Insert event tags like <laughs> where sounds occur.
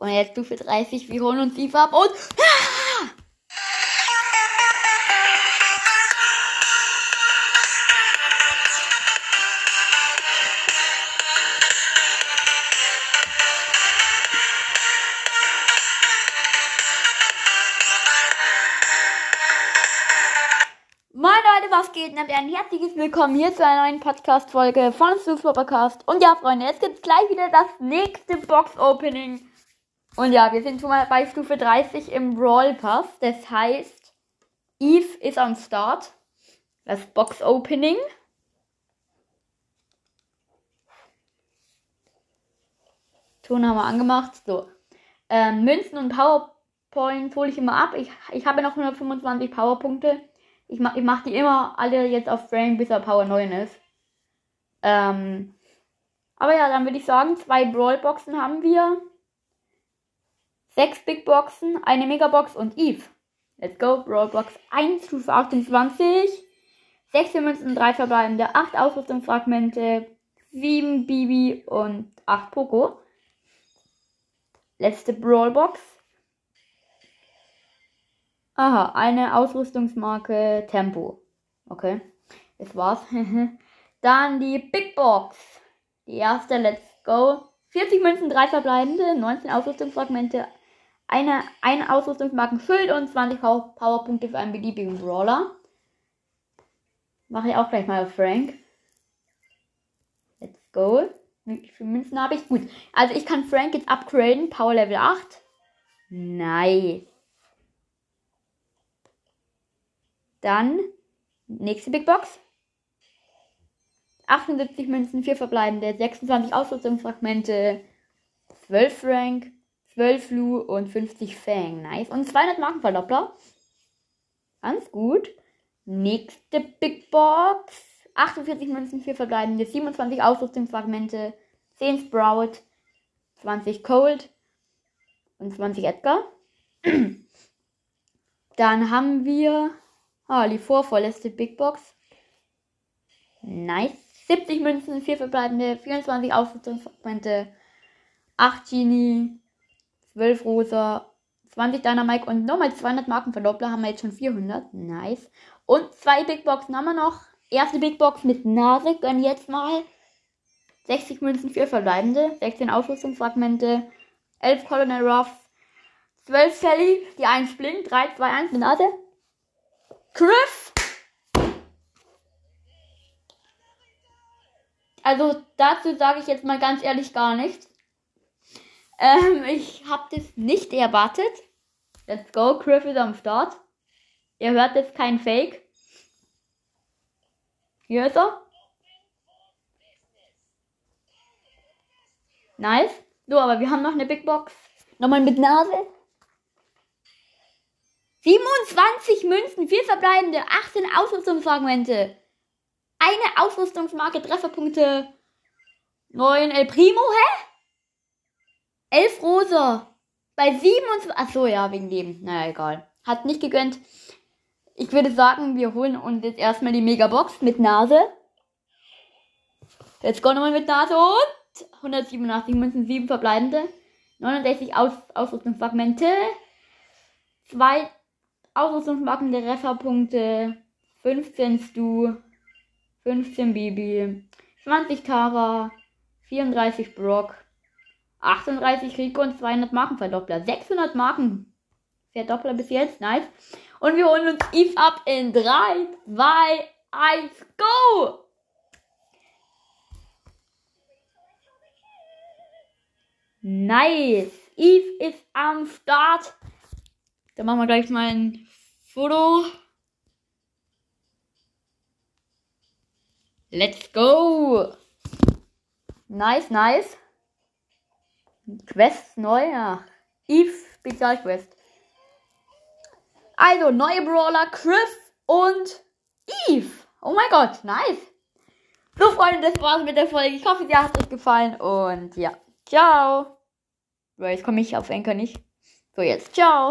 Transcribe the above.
Und jetzt Stufe 30, wir holen uns die ab und. Moin Leute, was geht? Und ein herzliches Willkommen hier zu einer neuen Podcast-Folge von Super Podcast. Und ja, Freunde, jetzt gibt's gleich wieder das nächste Box-Opening. Und ja, wir sind schon mal bei Stufe 30 im Brawl Pass. Das heißt, Eve ist am Start. Das Box-Opening. Ton haben wir angemacht. So. Ähm, Münzen und PowerPoint hole ich immer ab. Ich, ich habe noch 125 Powerpunkte. Ich mach, ich mach die immer alle jetzt auf Frame, bis er Power 9 ist. Ähm, aber ja, dann würde ich sagen, zwei Brawl-Boxen haben wir. Sechs Big Boxen, eine Megabox und Eve. Let's go. Brawlbox 1, Stufe 28. 16 Münzen, 3 verbleibende, 8 Ausrüstungsfragmente, 7 Bibi und 8 Poco. Letzte Brawlbox. Aha, eine Ausrüstungsmarke Tempo. Okay, das war's. <laughs> Dann die Big Box. Die erste, let's go. 40 Münzen, 3 verbleibende, 19 Ausrüstungsfragmente, eine, eine Ausrüstungsmarken Schild und 20 Power Powerpunkte für einen beliebigen Brawler. Mache ich auch gleich mal auf Frank. Let's go. Wie viele Münzen habe ich? Gut. Also ich kann Frank jetzt upgraden. Power Level 8. Nice. Dann nächste Big Box. 78 Münzen, 4 verbleibende, 26 Ausrüstungsfragmente, 12 Frank, 12 Lu und 50 Fang. Nice. Und 200 Markenverdoppler. Ganz gut. Nächste Big Box. 48 Münzen, 4 verbleibende, 27 Ausrüstungsfragmente, 10 Sprout, 20 Cold und 20 Edgar. <clears throat> Dann haben wir Ah, die vorvorletzte Big Box. Nice. 70 Münzen, 4 verbleibende, 24 Ausrüstungsfragmente, 8 Genie, 12 Rosa, 20 Dynamite und nochmal 200 Markenverdoppler haben wir jetzt schon 400. Nice. Und zwei Big Boxen haben wir noch. Erste Big Box mit Nase, gönn jetzt mal. 60 Münzen, 4 verbleibende, 16 Ausrüstungsfragmente, 11 Colonel Ruff, 12 Sally, die 1 blinkt, 3, 2, 1 mit Nase. Griff. Also dazu sage ich jetzt mal ganz ehrlich gar nichts. Ähm, ich habe das nicht erwartet. Let's go, Griff ist am Start. Ihr hört jetzt kein Fake. Hier ist er. Nice. So, aber wir haben noch eine Big Box. Nochmal mit Nase. 27 Münzen, 4 verbleibende, 18 Ausrüstungsfragmente. Eine Ausrüstungsmarke, Trefferpunkte. 9 El Primo, hä? 11 Rosa. Bei 27. Achso, ja, wegen dem. Naja, egal. Hat nicht gegönnt. Ich würde sagen, wir holen uns jetzt erstmal die Megabox mit Nase. Jetzt go nochmal mit Nase und 187 Münzen, 7 verbleibende. 69 Aus Ausrüstungsfragmente. 2 Ausrüstungsmarken der Trefferpunkte 15 Stu, 15 Bibi, 20 Tara, 34 Brock, 38 Rico und 200 Markenverdoppler. 600 Marken Verdoppler bis jetzt, nice. Und wir holen uns Eve ab in 3, 2, 1, go! Nice. Eve ist am Start. Dann machen wir gleich mal ein Foto. Let's go! Nice, nice. Quest neu. Ja. Eve Spezialquest. Also, neue Brawler, Chris und Eve. Oh mein Gott, nice. So, Freunde, das war's mit der Folge. Ich hoffe, sie hat euch gefallen und ja. Ciao. Weil jetzt komme ich auf Enker nicht. So, jetzt. Ciao.